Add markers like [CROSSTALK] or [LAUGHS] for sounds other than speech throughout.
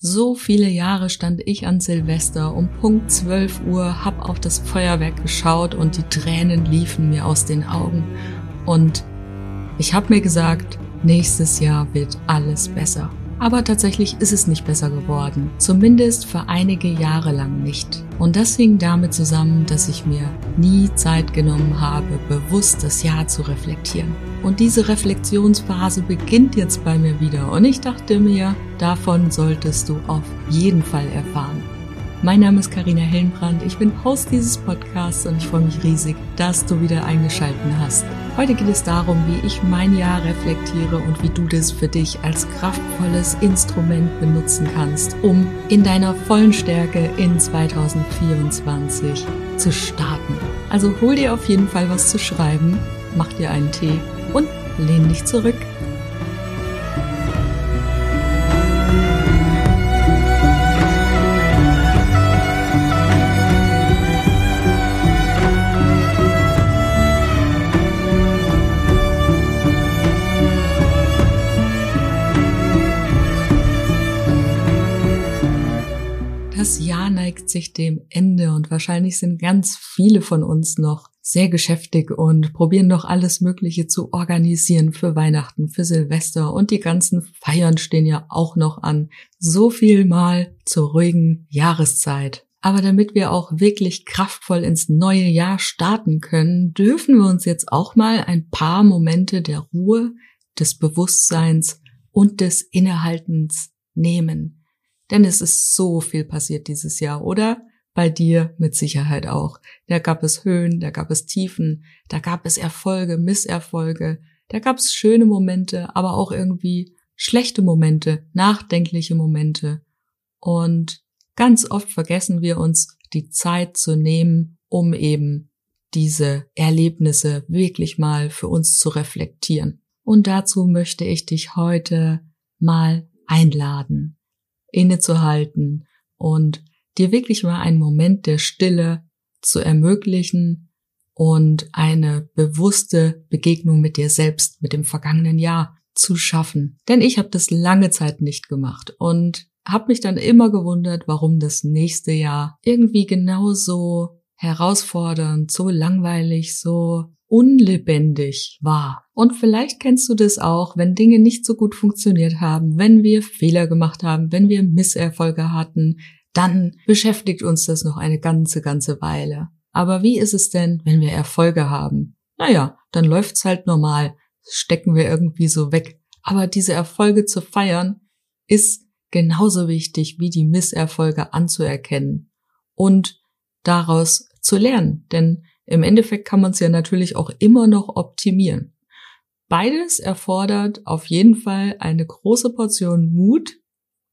So viele Jahre stand ich an Silvester um Punkt 12 Uhr, hab auf das Feuerwerk geschaut und die Tränen liefen mir aus den Augen. Und ich hab mir gesagt, nächstes Jahr wird alles besser. Aber tatsächlich ist es nicht besser geworden. Zumindest für einige Jahre lang nicht. Und das hing damit zusammen, dass ich mir nie Zeit genommen habe, bewusst das Jahr zu reflektieren. Und diese Reflexionsphase beginnt jetzt bei mir wieder. Und ich dachte mir, davon solltest du auf jeden Fall erfahren. Mein Name ist Karina Hellenbrand, ich bin Host dieses Podcasts und ich freue mich riesig, dass du wieder eingeschalten hast. Heute geht es darum, wie ich mein Jahr reflektiere und wie du das für dich als kraftvolles Instrument benutzen kannst, um in deiner vollen Stärke in 2024 zu starten. Also hol dir auf jeden Fall was zu schreiben, mach dir einen Tee und lehn dich zurück sich dem Ende und wahrscheinlich sind ganz viele von uns noch sehr geschäftig und probieren noch alles Mögliche zu organisieren für Weihnachten, für Silvester und die ganzen Feiern stehen ja auch noch an. So viel mal zur ruhigen Jahreszeit. Aber damit wir auch wirklich kraftvoll ins neue Jahr starten können, dürfen wir uns jetzt auch mal ein paar Momente der Ruhe, des Bewusstseins und des Innehaltens nehmen. Denn es ist so viel passiert dieses Jahr, oder? Bei dir mit Sicherheit auch. Da gab es Höhen, da gab es Tiefen, da gab es Erfolge, Misserfolge, da gab es schöne Momente, aber auch irgendwie schlechte Momente, nachdenkliche Momente. Und ganz oft vergessen wir uns die Zeit zu nehmen, um eben diese Erlebnisse wirklich mal für uns zu reflektieren. Und dazu möchte ich dich heute mal einladen innezuhalten und dir wirklich mal einen Moment der Stille zu ermöglichen und eine bewusste Begegnung mit dir selbst, mit dem vergangenen Jahr zu schaffen. Denn ich habe das lange Zeit nicht gemacht und habe mich dann immer gewundert, warum das nächste Jahr irgendwie genauso herausfordernd, so langweilig, so unlebendig war. Und vielleicht kennst du das auch, wenn Dinge nicht so gut funktioniert haben, wenn wir Fehler gemacht haben, wenn wir Misserfolge hatten, dann beschäftigt uns das noch eine ganze, ganze Weile. Aber wie ist es denn, wenn wir Erfolge haben? Naja, dann läuft's halt normal, stecken wir irgendwie so weg. Aber diese Erfolge zu feiern, ist genauso wichtig wie die Misserfolge anzuerkennen und daraus zu lernen. Denn im Endeffekt kann man es ja natürlich auch immer noch optimieren. Beides erfordert auf jeden Fall eine große Portion Mut,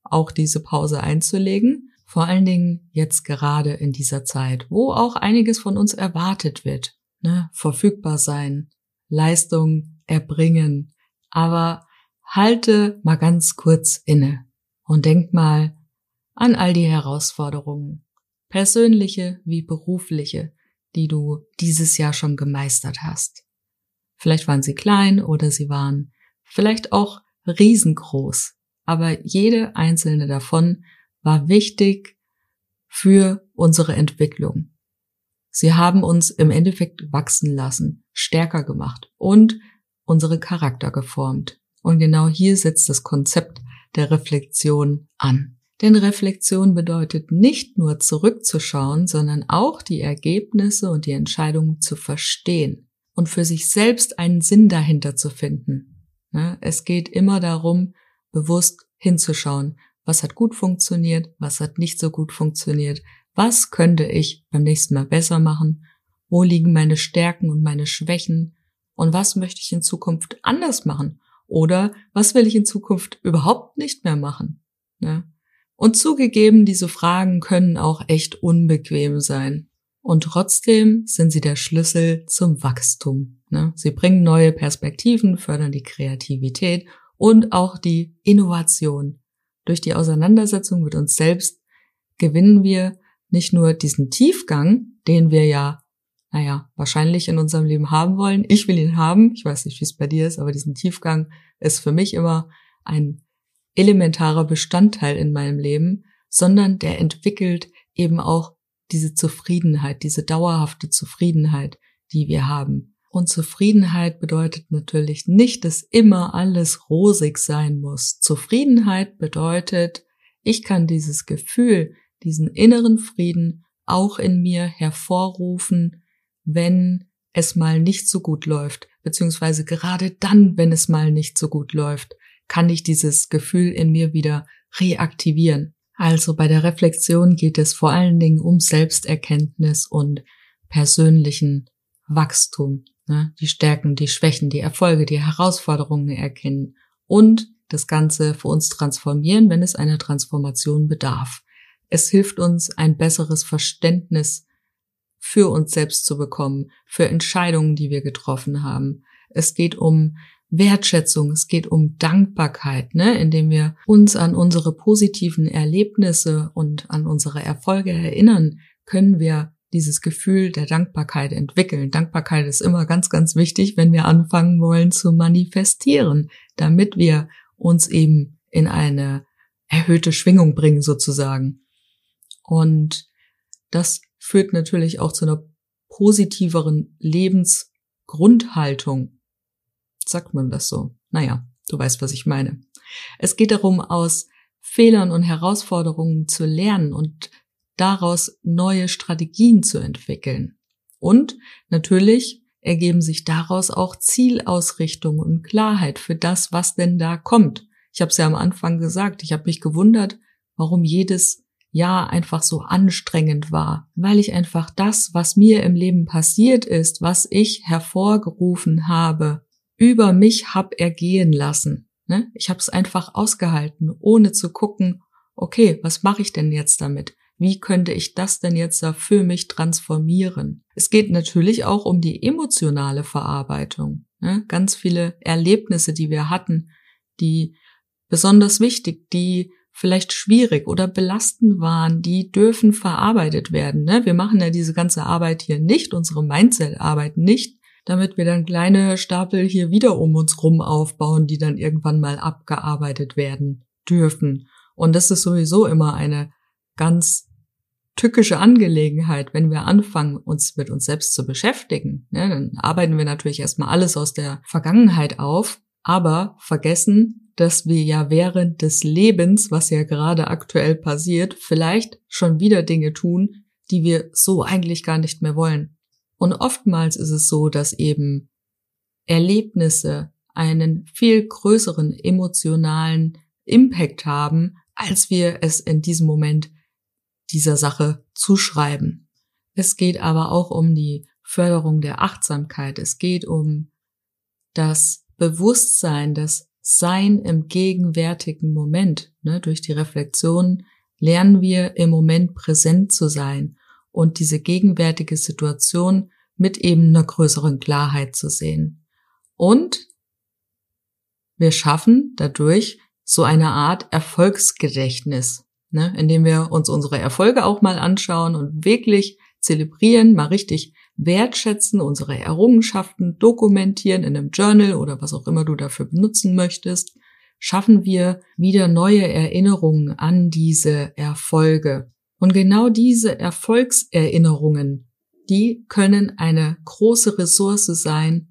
auch diese Pause einzulegen. Vor allen Dingen jetzt gerade in dieser Zeit, wo auch einiges von uns erwartet wird. Ne? Verfügbar sein, Leistung erbringen. Aber halte mal ganz kurz inne und denk mal an all die Herausforderungen, persönliche wie berufliche, die du dieses Jahr schon gemeistert hast. Vielleicht waren sie klein oder sie waren vielleicht auch riesengroß, aber jede einzelne davon war wichtig für unsere Entwicklung. Sie haben uns im Endeffekt wachsen lassen, stärker gemacht und unsere Charakter geformt. Und genau hier setzt das Konzept der Reflexion an. Denn Reflexion bedeutet nicht nur zurückzuschauen, sondern auch die Ergebnisse und die Entscheidungen zu verstehen und für sich selbst einen Sinn dahinter zu finden. Ne? Es geht immer darum, bewusst hinzuschauen, was hat gut funktioniert, was hat nicht so gut funktioniert, was könnte ich beim nächsten Mal besser machen, wo liegen meine Stärken und meine Schwächen und was möchte ich in Zukunft anders machen oder was will ich in Zukunft überhaupt nicht mehr machen. Ne? Und zugegeben, diese Fragen können auch echt unbequem sein. Und trotzdem sind sie der Schlüssel zum Wachstum. Ne? Sie bringen neue Perspektiven, fördern die Kreativität und auch die Innovation. Durch die Auseinandersetzung mit uns selbst gewinnen wir nicht nur diesen Tiefgang, den wir ja, naja, wahrscheinlich in unserem Leben haben wollen. Ich will ihn haben. Ich weiß nicht, wie es bei dir ist, aber diesen Tiefgang ist für mich immer ein elementarer Bestandteil in meinem Leben, sondern der entwickelt eben auch diese Zufriedenheit, diese dauerhafte Zufriedenheit, die wir haben. Und Zufriedenheit bedeutet natürlich nicht, dass immer alles rosig sein muss. Zufriedenheit bedeutet, ich kann dieses Gefühl, diesen inneren Frieden auch in mir hervorrufen, wenn es mal nicht so gut läuft, beziehungsweise gerade dann, wenn es mal nicht so gut läuft, kann ich dieses Gefühl in mir wieder reaktivieren. Also bei der Reflexion geht es vor allen Dingen um Selbsterkenntnis und persönlichen Wachstum, ne? die Stärken, die Schwächen, die Erfolge, die Herausforderungen erkennen und das Ganze für uns transformieren, wenn es einer Transformation bedarf. Es hilft uns, ein besseres Verständnis für uns selbst zu bekommen, für Entscheidungen, die wir getroffen haben. Es geht um Wertschätzung, es geht um Dankbarkeit, ne, indem wir uns an unsere positiven Erlebnisse und an unsere Erfolge erinnern, können wir dieses Gefühl der Dankbarkeit entwickeln. Dankbarkeit ist immer ganz, ganz wichtig, wenn wir anfangen wollen zu manifestieren, damit wir uns eben in eine erhöhte Schwingung bringen sozusagen. Und das führt natürlich auch zu einer positiveren Lebensgrundhaltung. Sagt man das so? Naja, du weißt, was ich meine. Es geht darum, aus Fehlern und Herausforderungen zu lernen und daraus neue Strategien zu entwickeln. Und natürlich ergeben sich daraus auch Zielausrichtung und Klarheit für das, was denn da kommt. Ich habe es ja am Anfang gesagt, ich habe mich gewundert, warum jedes Jahr einfach so anstrengend war, weil ich einfach das, was mir im Leben passiert ist, was ich hervorgerufen habe, über mich hab ergehen lassen. Ne? Ich habe es einfach ausgehalten, ohne zu gucken, okay, was mache ich denn jetzt damit? Wie könnte ich das denn jetzt da für mich transformieren? Es geht natürlich auch um die emotionale Verarbeitung. Ne? Ganz viele Erlebnisse, die wir hatten, die besonders wichtig, die vielleicht schwierig oder belastend waren, die dürfen verarbeitet werden. Ne? Wir machen ja diese ganze Arbeit hier nicht, unsere Mindset-Arbeit nicht, damit wir dann kleine Stapel hier wieder um uns rum aufbauen, die dann irgendwann mal abgearbeitet werden dürfen. Und das ist sowieso immer eine ganz tückische Angelegenheit, wenn wir anfangen, uns mit uns selbst zu beschäftigen. Ne, dann arbeiten wir natürlich erstmal alles aus der Vergangenheit auf, aber vergessen, dass wir ja während des Lebens, was ja gerade aktuell passiert, vielleicht schon wieder Dinge tun, die wir so eigentlich gar nicht mehr wollen. Und oftmals ist es so, dass eben Erlebnisse einen viel größeren emotionalen Impact haben, als wir es in diesem Moment dieser Sache zuschreiben. Es geht aber auch um die Förderung der Achtsamkeit. Es geht um das Bewusstsein, das Sein im gegenwärtigen Moment. Ne, durch die Reflexion lernen wir im Moment präsent zu sein und diese gegenwärtige Situation mit eben einer größeren Klarheit zu sehen. Und wir schaffen dadurch so eine Art Erfolgsgedächtnis ne, indem wir uns unsere Erfolge auch mal anschauen und wirklich zelebrieren, mal richtig wertschätzen, unsere Errungenschaften dokumentieren in einem Journal oder was auch immer du dafür benutzen möchtest, schaffen wir wieder neue Erinnerungen an diese Erfolge. Und genau diese Erfolgserinnerungen, die können eine große Ressource sein,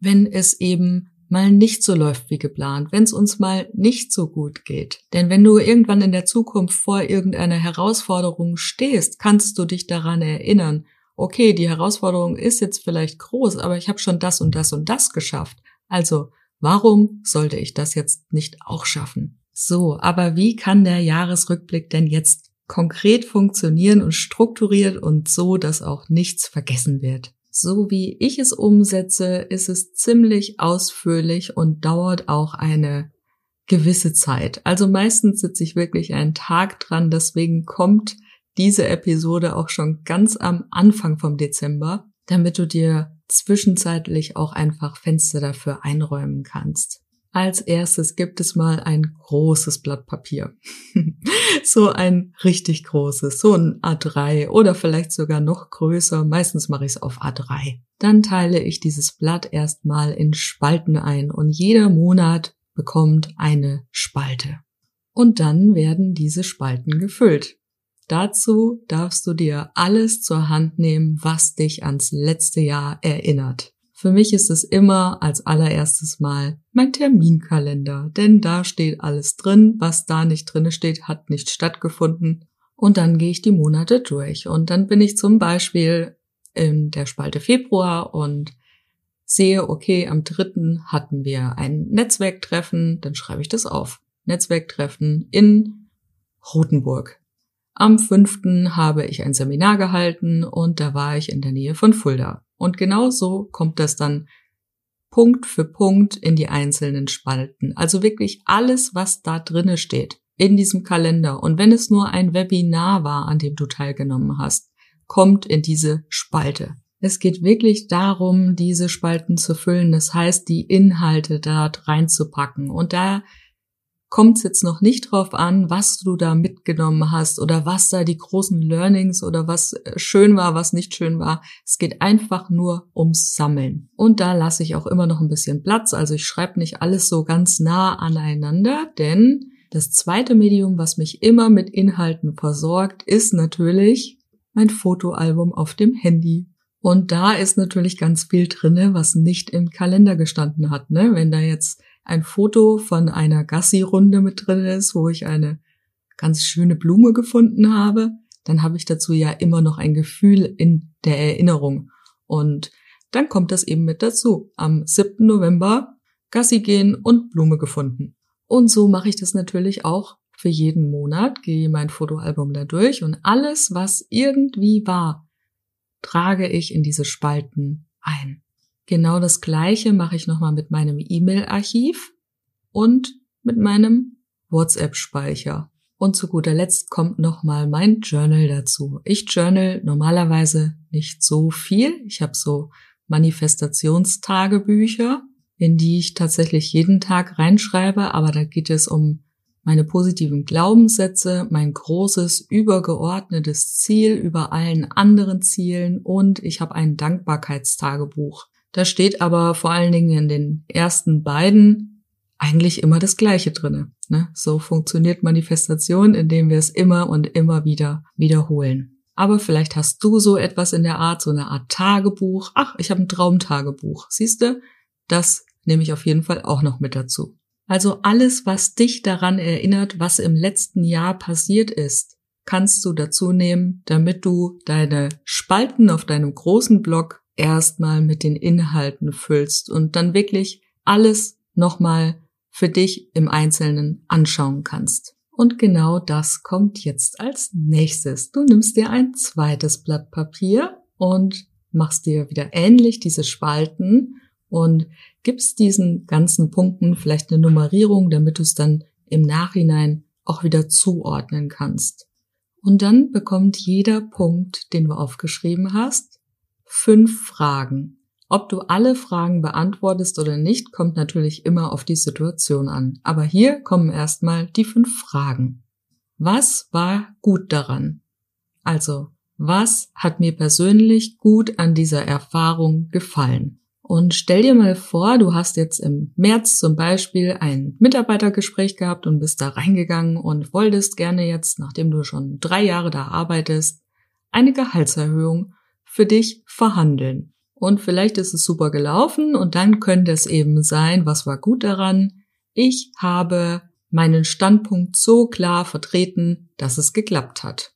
wenn es eben mal nicht so läuft wie geplant, wenn es uns mal nicht so gut geht. Denn wenn du irgendwann in der Zukunft vor irgendeiner Herausforderung stehst, kannst du dich daran erinnern, okay, die Herausforderung ist jetzt vielleicht groß, aber ich habe schon das und das und das geschafft. Also, warum sollte ich das jetzt nicht auch schaffen? So, aber wie kann der Jahresrückblick denn jetzt konkret funktionieren und strukturiert und so, dass auch nichts vergessen wird? So wie ich es umsetze, ist es ziemlich ausführlich und dauert auch eine gewisse Zeit. Also meistens sitze ich wirklich einen Tag dran, deswegen kommt diese Episode auch schon ganz am Anfang vom Dezember, damit du dir zwischenzeitlich auch einfach Fenster dafür einräumen kannst. Als erstes gibt es mal ein großes Blatt Papier. [LAUGHS] so ein richtig großes, so ein A3 oder vielleicht sogar noch größer. Meistens mache ich es auf A3. Dann teile ich dieses Blatt erstmal in Spalten ein und jeder Monat bekommt eine Spalte. Und dann werden diese Spalten gefüllt. Dazu darfst du dir alles zur Hand nehmen, was dich ans letzte Jahr erinnert. Für mich ist es immer als allererstes Mal mein Terminkalender, denn da steht alles drin, was da nicht drinne steht, hat nicht stattgefunden. Und dann gehe ich die Monate durch und dann bin ich zum Beispiel in der Spalte Februar und sehe, okay, am dritten hatten wir ein Netzwerktreffen, dann schreibe ich das auf. Netzwerktreffen in Rothenburg. Am fünften habe ich ein Seminar gehalten und da war ich in der Nähe von Fulda. Und genau so kommt das dann Punkt für Punkt in die einzelnen Spalten. Also wirklich alles, was da drinne steht in diesem Kalender. Und wenn es nur ein Webinar war, an dem du teilgenommen hast, kommt in diese Spalte. Es geht wirklich darum, diese Spalten zu füllen. Das heißt, die Inhalte dort reinzupacken. Und da kommt es jetzt noch nicht drauf an, was du da mitgenommen hast oder was da die großen Learnings oder was äh, schön war, was nicht schön war. Es geht einfach nur ums Sammeln. Und da lasse ich auch immer noch ein bisschen Platz. Also ich schreibe nicht alles so ganz nah aneinander, denn das zweite Medium, was mich immer mit Inhalten versorgt, ist natürlich mein Fotoalbum auf dem Handy. Und da ist natürlich ganz viel drinne, was nicht im Kalender gestanden hat. Ne? Wenn da jetzt ein Foto von einer Gassi-Runde mit drin ist, wo ich eine ganz schöne Blume gefunden habe, dann habe ich dazu ja immer noch ein Gefühl in der Erinnerung. Und dann kommt das eben mit dazu. Am 7. November Gassi gehen und Blume gefunden. Und so mache ich das natürlich auch für jeden Monat, gehe mein Fotoalbum da durch und alles, was irgendwie war, trage ich in diese Spalten ein. Genau das gleiche mache ich nochmal mit meinem E-Mail-Archiv und mit meinem WhatsApp-Speicher. Und zu guter Letzt kommt nochmal mein Journal dazu. Ich journal normalerweise nicht so viel. Ich habe so Manifestationstagebücher, in die ich tatsächlich jeden Tag reinschreibe, aber da geht es um meine positiven Glaubenssätze, mein großes übergeordnetes Ziel über allen anderen Zielen und ich habe ein Dankbarkeitstagebuch. Da steht aber vor allen Dingen in den ersten beiden eigentlich immer das Gleiche drinne. Ne? So funktioniert Manifestation, indem wir es immer und immer wieder wiederholen. Aber vielleicht hast du so etwas in der Art, so eine Art Tagebuch. Ach, ich habe ein Traumtagebuch. Siehst du? Das nehme ich auf jeden Fall auch noch mit dazu. Also alles, was dich daran erinnert, was im letzten Jahr passiert ist, kannst du dazu nehmen, damit du deine Spalten auf deinem großen Blog erstmal mit den Inhalten füllst und dann wirklich alles nochmal für dich im Einzelnen anschauen kannst. Und genau das kommt jetzt als nächstes. Du nimmst dir ein zweites Blatt Papier und machst dir wieder ähnlich diese Spalten und gibst diesen ganzen Punkten vielleicht eine Nummerierung, damit du es dann im Nachhinein auch wieder zuordnen kannst. Und dann bekommt jeder Punkt, den du aufgeschrieben hast, fünf Fragen. Ob du alle Fragen beantwortest oder nicht, kommt natürlich immer auf die Situation an. Aber hier kommen erstmal die fünf Fragen. Was war gut daran? Also, was hat mir persönlich gut an dieser Erfahrung gefallen? Und stell dir mal vor, du hast jetzt im März zum Beispiel ein Mitarbeitergespräch gehabt und bist da reingegangen und wolltest gerne jetzt, nachdem du schon drei Jahre da arbeitest, eine Gehaltserhöhung für dich verhandeln. Und vielleicht ist es super gelaufen und dann könnte es eben sein, was war gut daran? Ich habe meinen Standpunkt so klar vertreten, dass es geklappt hat.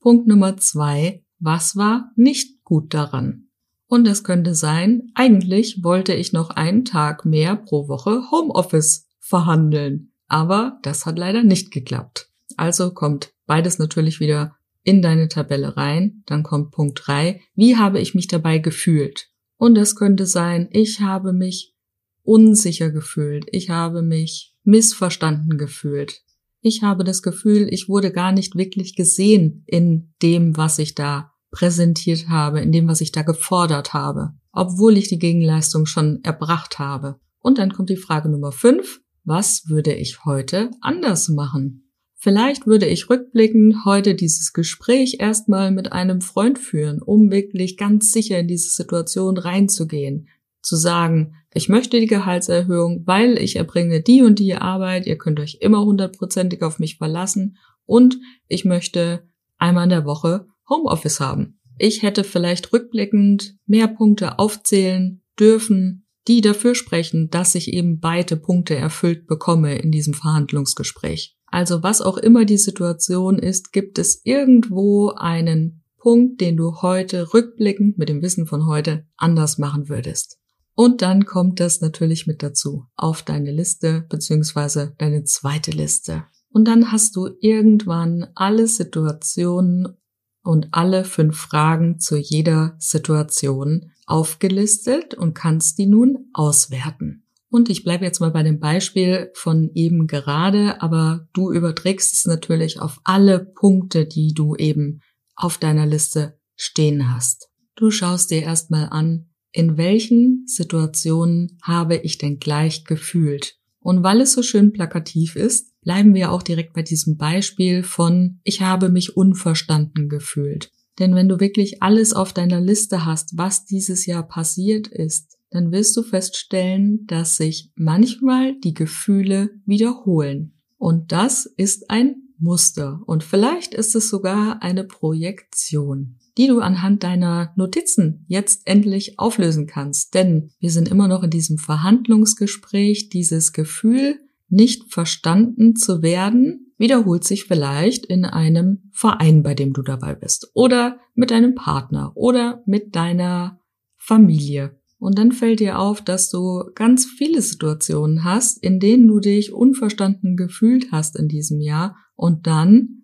Punkt Nummer zwei, was war nicht gut daran? Und es könnte sein, eigentlich wollte ich noch einen Tag mehr pro Woche Homeoffice verhandeln, aber das hat leider nicht geklappt. Also kommt beides natürlich wieder in deine Tabelle rein. Dann kommt Punkt drei. Wie habe ich mich dabei gefühlt? Und es könnte sein, ich habe mich unsicher gefühlt. Ich habe mich missverstanden gefühlt. Ich habe das Gefühl, ich wurde gar nicht wirklich gesehen in dem, was ich da präsentiert habe, in dem, was ich da gefordert habe, obwohl ich die Gegenleistung schon erbracht habe. Und dann kommt die Frage Nummer fünf. Was würde ich heute anders machen? Vielleicht würde ich rückblickend heute dieses Gespräch erstmal mit einem Freund führen, um wirklich ganz sicher in diese Situation reinzugehen. Zu sagen, ich möchte die Gehaltserhöhung, weil ich erbringe die und die Arbeit, ihr könnt euch immer hundertprozentig auf mich verlassen und ich möchte einmal in der Woche Homeoffice haben. Ich hätte vielleicht rückblickend mehr Punkte aufzählen dürfen, die dafür sprechen, dass ich eben beide Punkte erfüllt bekomme in diesem Verhandlungsgespräch. Also was auch immer die Situation ist, gibt es irgendwo einen Punkt, den du heute rückblickend mit dem Wissen von heute anders machen würdest. Und dann kommt das natürlich mit dazu auf deine Liste beziehungsweise deine zweite Liste. Und dann hast du irgendwann alle Situationen und alle fünf Fragen zu jeder Situation aufgelistet und kannst die nun auswerten. Und ich bleibe jetzt mal bei dem Beispiel von eben gerade, aber du überträgst es natürlich auf alle Punkte, die du eben auf deiner Liste stehen hast. Du schaust dir erstmal an, in welchen Situationen habe ich denn gleich gefühlt? Und weil es so schön plakativ ist, bleiben wir auch direkt bei diesem Beispiel von ich habe mich unverstanden gefühlt. Denn wenn du wirklich alles auf deiner Liste hast, was dieses Jahr passiert ist, dann wirst du feststellen, dass sich manchmal die Gefühle wiederholen. Und das ist ein Muster. Und vielleicht ist es sogar eine Projektion die du anhand deiner Notizen jetzt endlich auflösen kannst. Denn wir sind immer noch in diesem Verhandlungsgespräch. Dieses Gefühl, nicht verstanden zu werden, wiederholt sich vielleicht in einem Verein, bei dem du dabei bist. Oder mit deinem Partner oder mit deiner Familie. Und dann fällt dir auf, dass du ganz viele Situationen hast, in denen du dich unverstanden gefühlt hast in diesem Jahr. Und dann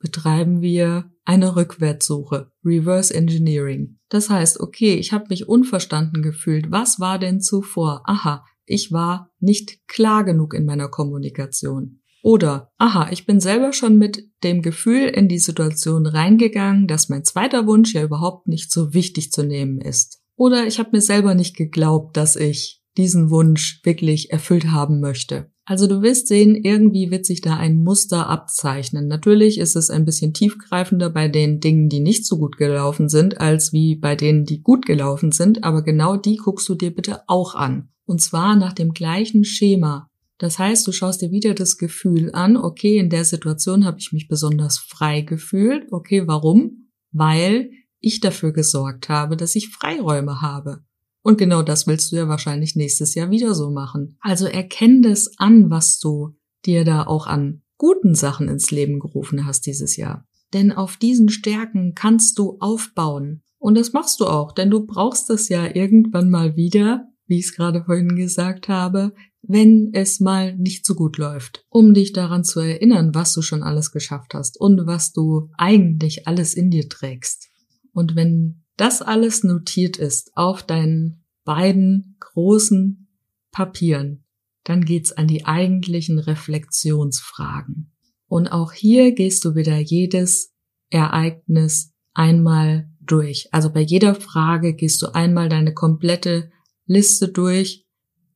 betreiben wir eine Rückwärtssuche, Reverse Engineering. Das heißt, okay, ich habe mich unverstanden gefühlt. Was war denn zuvor? Aha, ich war nicht klar genug in meiner Kommunikation. Oder, aha, ich bin selber schon mit dem Gefühl in die Situation reingegangen, dass mein zweiter Wunsch ja überhaupt nicht so wichtig zu nehmen ist. Oder ich habe mir selber nicht geglaubt, dass ich diesen Wunsch wirklich erfüllt haben möchte. Also du wirst sehen, irgendwie wird sich da ein Muster abzeichnen. Natürlich ist es ein bisschen tiefgreifender bei den Dingen, die nicht so gut gelaufen sind, als wie bei denen, die gut gelaufen sind, aber genau die guckst du dir bitte auch an. Und zwar nach dem gleichen Schema. Das heißt, du schaust dir wieder das Gefühl an, okay, in der Situation habe ich mich besonders frei gefühlt. Okay, warum? Weil ich dafür gesorgt habe, dass ich Freiräume habe. Und genau das willst du ja wahrscheinlich nächstes Jahr wieder so machen. Also erkenn das an, was du dir da auch an guten Sachen ins Leben gerufen hast dieses Jahr. Denn auf diesen Stärken kannst du aufbauen. Und das machst du auch, denn du brauchst das ja irgendwann mal wieder, wie ich es gerade vorhin gesagt habe, wenn es mal nicht so gut läuft, um dich daran zu erinnern, was du schon alles geschafft hast und was du eigentlich alles in dir trägst. Und wenn das alles notiert ist auf deinen beiden großen Papieren, dann geht's an die eigentlichen Reflexionsfragen. Und auch hier gehst du wieder jedes Ereignis einmal durch. Also bei jeder Frage gehst du einmal deine komplette Liste durch,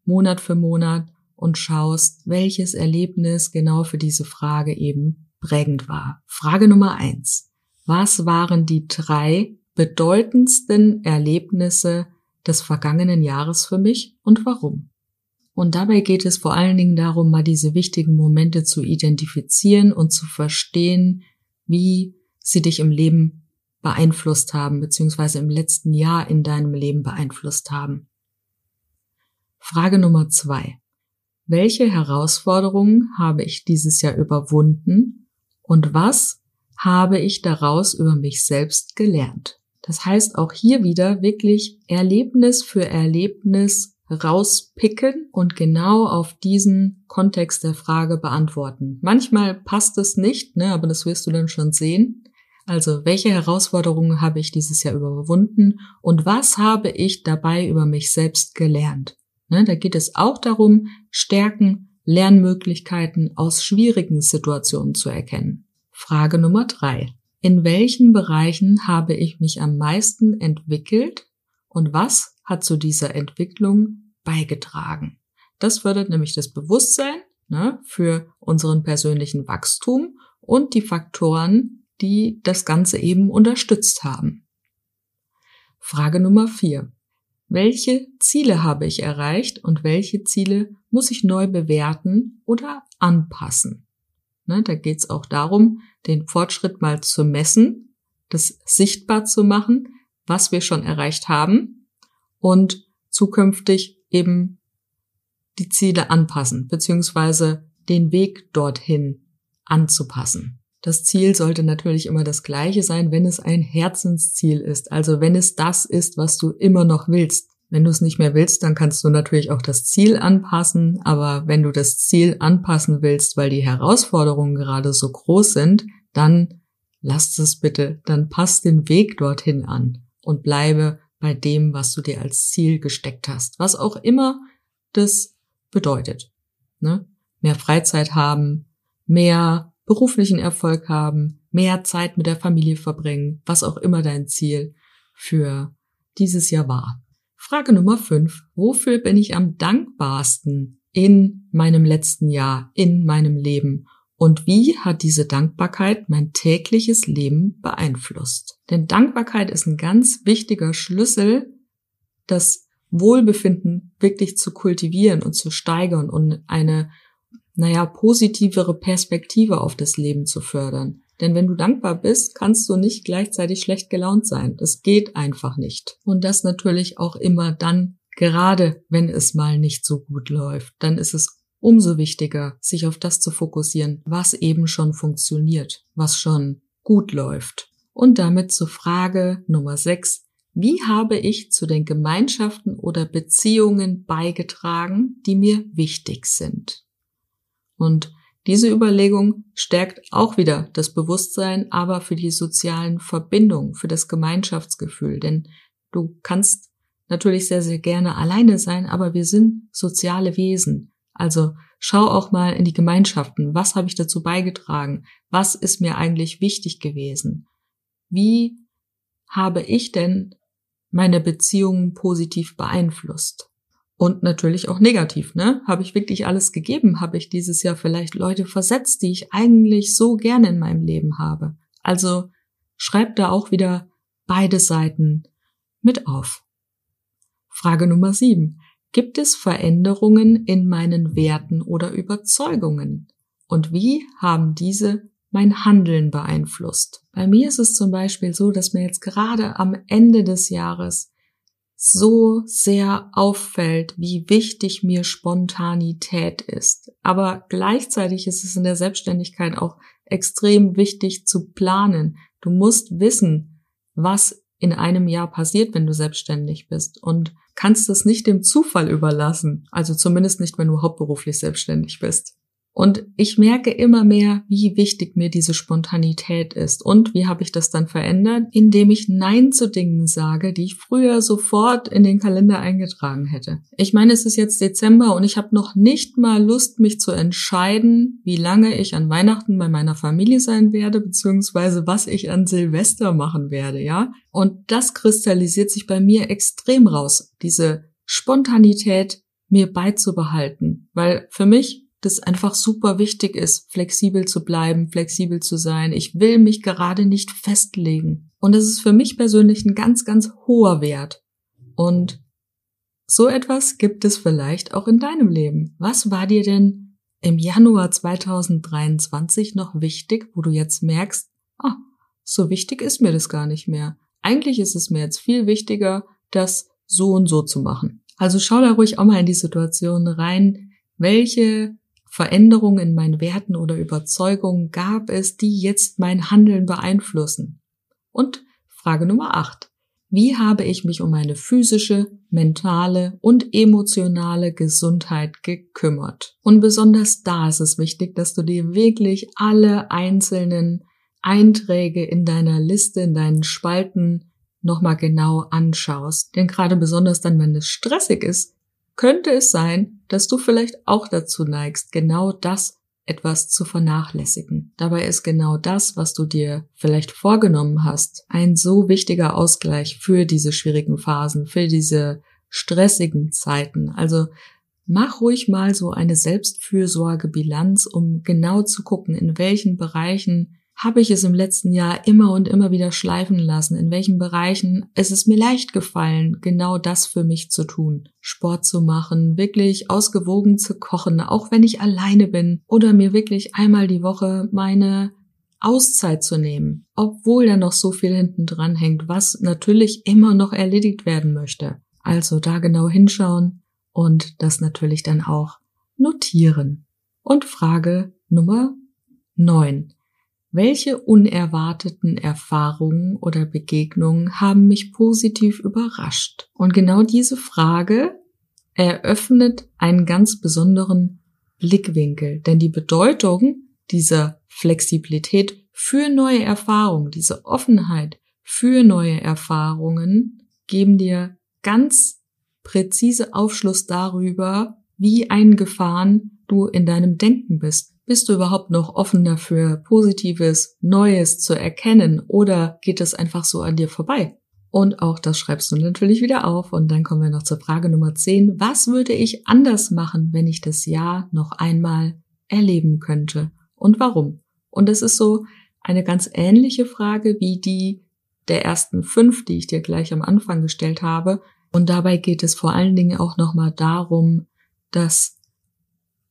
Monat für Monat, und schaust, welches Erlebnis genau für diese Frage eben prägend war. Frage Nummer eins. Was waren die drei bedeutendsten Erlebnisse des vergangenen Jahres für mich und warum. Und dabei geht es vor allen Dingen darum, mal diese wichtigen Momente zu identifizieren und zu verstehen, wie sie dich im Leben beeinflusst haben, beziehungsweise im letzten Jahr in deinem Leben beeinflusst haben. Frage Nummer zwei. Welche Herausforderungen habe ich dieses Jahr überwunden und was habe ich daraus über mich selbst gelernt? Das heißt auch hier wieder wirklich Erlebnis für Erlebnis rauspicken und genau auf diesen Kontext der Frage beantworten. Manchmal passt es nicht, ne, aber das wirst du dann schon sehen. Also, welche Herausforderungen habe ich dieses Jahr überwunden und was habe ich dabei über mich selbst gelernt? Ne, da geht es auch darum, Stärken, Lernmöglichkeiten aus schwierigen Situationen zu erkennen. Frage Nummer drei in welchen Bereichen habe ich mich am meisten entwickelt und was hat zu dieser Entwicklung beigetragen. Das fördert nämlich das Bewusstsein ne, für unseren persönlichen Wachstum und die Faktoren, die das Ganze eben unterstützt haben. Frage Nummer vier. Welche Ziele habe ich erreicht und welche Ziele muss ich neu bewerten oder anpassen. Ne, da geht es auch darum, den Fortschritt mal zu messen, das sichtbar zu machen, was wir schon erreicht haben und zukünftig eben die Ziele anpassen, beziehungsweise den Weg dorthin anzupassen. Das Ziel sollte natürlich immer das gleiche sein, wenn es ein Herzensziel ist, also wenn es das ist, was du immer noch willst. Wenn du es nicht mehr willst, dann kannst du natürlich auch das Ziel anpassen, aber wenn du das Ziel anpassen willst, weil die Herausforderungen gerade so groß sind, dann lass es bitte, dann pass den Weg dorthin an und bleibe bei dem, was du dir als Ziel gesteckt hast, was auch immer das bedeutet. Ne? Mehr Freizeit haben, mehr beruflichen Erfolg haben, mehr Zeit mit der Familie verbringen, was auch immer dein Ziel für dieses Jahr war. Frage Nummer 5. Wofür bin ich am dankbarsten in meinem letzten Jahr, in meinem Leben? Und wie hat diese Dankbarkeit mein tägliches Leben beeinflusst? Denn Dankbarkeit ist ein ganz wichtiger Schlüssel, das Wohlbefinden wirklich zu kultivieren und zu steigern und eine naja, positivere Perspektive auf das Leben zu fördern. Denn wenn du dankbar bist, kannst du nicht gleichzeitig schlecht gelaunt sein. Das geht einfach nicht. Und das natürlich auch immer dann, gerade wenn es mal nicht so gut läuft, dann ist es umso wichtiger, sich auf das zu fokussieren, was eben schon funktioniert, was schon gut läuft. Und damit zur Frage Nummer 6. Wie habe ich zu den Gemeinschaften oder Beziehungen beigetragen, die mir wichtig sind? Und diese Überlegung stärkt auch wieder das Bewusstsein, aber für die sozialen Verbindungen, für das Gemeinschaftsgefühl. Denn du kannst natürlich sehr, sehr gerne alleine sein, aber wir sind soziale Wesen. Also schau auch mal in die Gemeinschaften. Was habe ich dazu beigetragen? Was ist mir eigentlich wichtig gewesen? Wie habe ich denn meine Beziehungen positiv beeinflusst? Und natürlich auch negativ, ne? Habe ich wirklich alles gegeben? Habe ich dieses Jahr vielleicht Leute versetzt, die ich eigentlich so gerne in meinem Leben habe? Also schreib da auch wieder beide Seiten mit auf. Frage Nummer sieben. Gibt es Veränderungen in meinen Werten oder Überzeugungen? Und wie haben diese mein Handeln beeinflusst? Bei mir ist es zum Beispiel so, dass mir jetzt gerade am Ende des Jahres so sehr auffällt, wie wichtig mir Spontanität ist. Aber gleichzeitig ist es in der Selbstständigkeit auch extrem wichtig zu planen. Du musst wissen, was in einem Jahr passiert, wenn du selbstständig bist und kannst es nicht dem Zufall überlassen. Also zumindest nicht, wenn du hauptberuflich selbstständig bist. Und ich merke immer mehr, wie wichtig mir diese Spontanität ist. Und wie habe ich das dann verändert? Indem ich Nein zu Dingen sage, die ich früher sofort in den Kalender eingetragen hätte. Ich meine, es ist jetzt Dezember und ich habe noch nicht mal Lust, mich zu entscheiden, wie lange ich an Weihnachten bei meiner Familie sein werde, beziehungsweise was ich an Silvester machen werde, ja? Und das kristallisiert sich bei mir extrem raus, diese Spontanität mir beizubehalten. Weil für mich das einfach super wichtig ist, flexibel zu bleiben, flexibel zu sein. Ich will mich gerade nicht festlegen. Und das ist für mich persönlich ein ganz, ganz hoher Wert. Und so etwas gibt es vielleicht auch in deinem Leben. Was war dir denn im Januar 2023 noch wichtig, wo du jetzt merkst, ah, so wichtig ist mir das gar nicht mehr. Eigentlich ist es mir jetzt viel wichtiger, das so und so zu machen. Also schau da ruhig auch mal in die Situation rein, welche Veränderungen in meinen Werten oder Überzeugungen gab es, die jetzt mein Handeln beeinflussen? Und Frage Nummer 8. Wie habe ich mich um meine physische, mentale und emotionale Gesundheit gekümmert? Und besonders da ist es wichtig, dass du dir wirklich alle einzelnen Einträge in deiner Liste, in deinen Spalten nochmal genau anschaust. Denn gerade besonders dann, wenn es stressig ist, könnte es sein, dass du vielleicht auch dazu neigst, genau das etwas zu vernachlässigen. Dabei ist genau das, was du dir vielleicht vorgenommen hast, ein so wichtiger Ausgleich für diese schwierigen Phasen, für diese stressigen Zeiten. Also mach ruhig mal so eine Selbstfürsorgebilanz, um genau zu gucken, in welchen Bereichen habe ich es im letzten Jahr immer und immer wieder schleifen lassen? In welchen Bereichen ist es mir leicht gefallen, genau das für mich zu tun? Sport zu machen, wirklich ausgewogen zu kochen, auch wenn ich alleine bin oder mir wirklich einmal die Woche meine Auszeit zu nehmen, obwohl da noch so viel hinten dran hängt, was natürlich immer noch erledigt werden möchte. Also da genau hinschauen und das natürlich dann auch notieren. Und Frage Nummer 9. Welche unerwarteten Erfahrungen oder Begegnungen haben mich positiv überrascht? Und genau diese Frage eröffnet einen ganz besonderen Blickwinkel, denn die Bedeutung dieser Flexibilität für neue Erfahrungen, diese Offenheit für neue Erfahrungen geben dir ganz präzise Aufschluss darüber, wie eingefahren du in deinem Denken bist. Bist du überhaupt noch offen dafür, Positives, Neues zu erkennen oder geht es einfach so an dir vorbei? Und auch das schreibst du natürlich wieder auf. Und dann kommen wir noch zur Frage Nummer 10. Was würde ich anders machen, wenn ich das Jahr noch einmal erleben könnte? Und warum? Und es ist so eine ganz ähnliche Frage wie die der ersten fünf, die ich dir gleich am Anfang gestellt habe. Und dabei geht es vor allen Dingen auch nochmal darum, das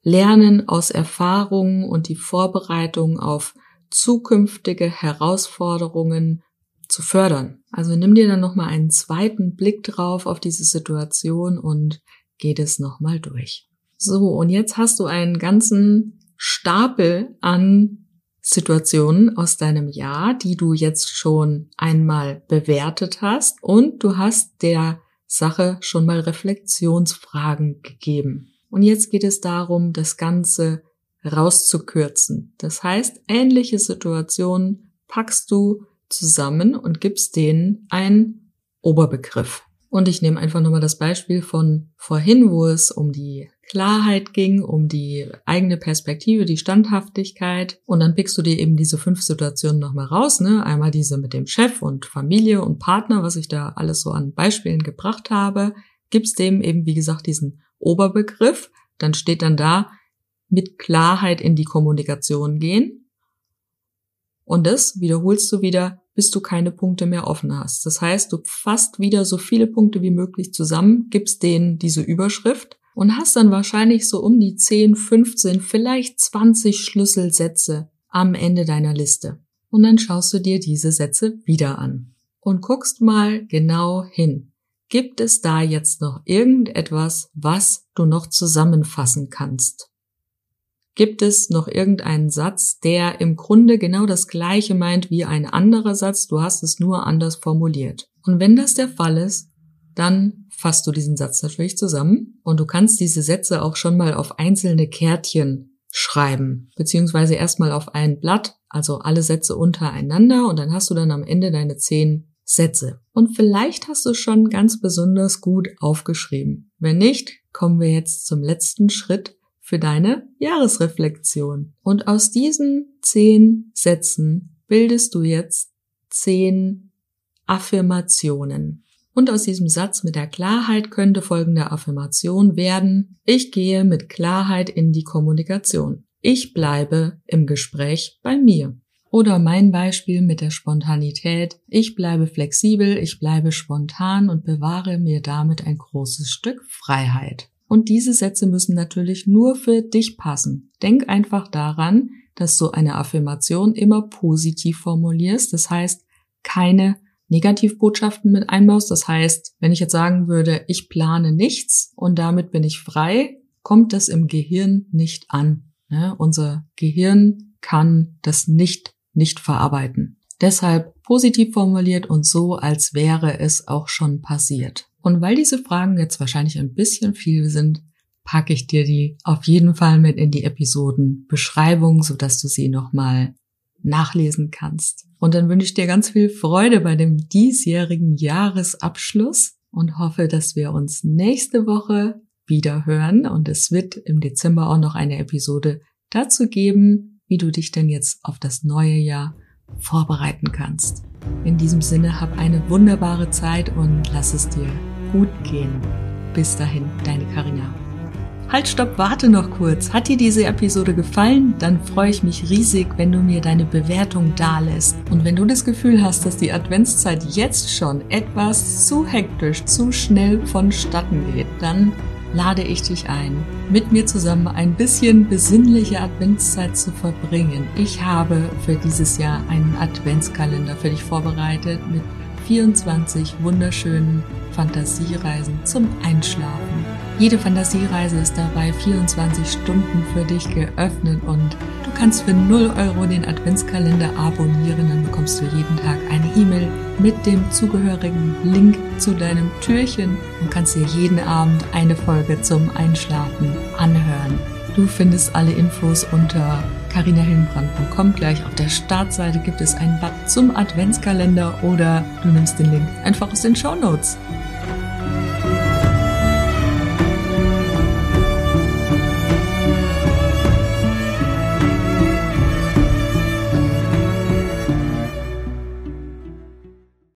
Lernen aus Erfahrungen und die Vorbereitung auf zukünftige Herausforderungen zu fördern. Also nimm dir dann nochmal einen zweiten Blick drauf auf diese Situation und geh das nochmal durch. So, und jetzt hast du einen ganzen Stapel an Situationen aus deinem Jahr, die du jetzt schon einmal bewertet hast und du hast der Sache schon mal Reflexionsfragen gegeben. Und jetzt geht es darum, das Ganze rauszukürzen. Das heißt, ähnliche Situationen packst du zusammen und gibst denen einen Oberbegriff. Und ich nehme einfach nochmal das Beispiel von vorhin, wo es um die Klarheit ging, um die eigene Perspektive, die Standhaftigkeit. Und dann pickst du dir eben diese fünf Situationen nochmal raus. Ne? Einmal diese mit dem Chef und Familie und Partner, was ich da alles so an Beispielen gebracht habe. Gibst dem eben, wie gesagt, diesen Oberbegriff. Dann steht dann da, mit Klarheit in die Kommunikation gehen. Und das wiederholst du wieder bis du keine Punkte mehr offen hast. Das heißt, du fasst wieder so viele Punkte wie möglich zusammen, gibst denen diese Überschrift und hast dann wahrscheinlich so um die 10, 15, vielleicht 20 Schlüsselsätze am Ende deiner Liste. Und dann schaust du dir diese Sätze wieder an und guckst mal genau hin. Gibt es da jetzt noch irgendetwas, was du noch zusammenfassen kannst? Gibt es noch irgendeinen Satz, der im Grunde genau das gleiche meint wie ein anderer Satz, du hast es nur anders formuliert? Und wenn das der Fall ist, dann fasst du diesen Satz natürlich zusammen und du kannst diese Sätze auch schon mal auf einzelne Kärtchen schreiben, beziehungsweise erstmal auf ein Blatt, also alle Sätze untereinander und dann hast du dann am Ende deine zehn Sätze. Und vielleicht hast du schon ganz besonders gut aufgeschrieben. Wenn nicht, kommen wir jetzt zum letzten Schritt für deine Jahresreflexion. Und aus diesen zehn Sätzen bildest du jetzt zehn Affirmationen. Und aus diesem Satz mit der Klarheit könnte folgende Affirmation werden. Ich gehe mit Klarheit in die Kommunikation. Ich bleibe im Gespräch bei mir. Oder mein Beispiel mit der Spontanität. Ich bleibe flexibel, ich bleibe spontan und bewahre mir damit ein großes Stück Freiheit. Und diese Sätze müssen natürlich nur für dich passen. Denk einfach daran, dass du eine Affirmation immer positiv formulierst. Das heißt, keine Negativbotschaften mit einbaust. Das heißt, wenn ich jetzt sagen würde, ich plane nichts und damit bin ich frei, kommt das im Gehirn nicht an. Ne? Unser Gehirn kann das nicht, nicht verarbeiten. Deshalb positiv formuliert und so, als wäre es auch schon passiert. Und weil diese Fragen jetzt wahrscheinlich ein bisschen viel sind, packe ich dir die auf jeden Fall mit in die Episodenbeschreibung, sodass du sie nochmal nachlesen kannst. Und dann wünsche ich dir ganz viel Freude bei dem diesjährigen Jahresabschluss und hoffe, dass wir uns nächste Woche wieder hören. Und es wird im Dezember auch noch eine Episode dazu geben, wie du dich denn jetzt auf das neue Jahr vorbereiten kannst. In diesem Sinne, hab eine wunderbare Zeit und lass es dir gut gehen. Bis dahin, deine Karina. Halt, stopp, warte noch kurz. Hat dir diese Episode gefallen? Dann freue ich mich riesig, wenn du mir deine Bewertung dalässt. Und wenn du das Gefühl hast, dass die Adventszeit jetzt schon etwas zu hektisch, zu schnell vonstatten geht, dann lade ich dich ein, mit mir zusammen ein bisschen besinnliche Adventszeit zu verbringen. Ich habe für dieses Jahr einen Adventskalender für dich vorbereitet mit 24 wunderschönen Fantasiereisen zum Einschlafen. Jede Fantasiereise ist dabei 24 Stunden für dich geöffnet und du kannst für 0 Euro den Adventskalender abonnieren. Dann bekommst du jeden Tag eine E-Mail mit dem zugehörigen Link zu deinem Türchen und kannst dir jeden Abend eine Folge zum Einschlafen anhören. Du findest alle Infos unter carinahillenbrand.com. Gleich auf der Startseite gibt es einen Button zum Adventskalender oder du nimmst den Link einfach aus den Show Notes.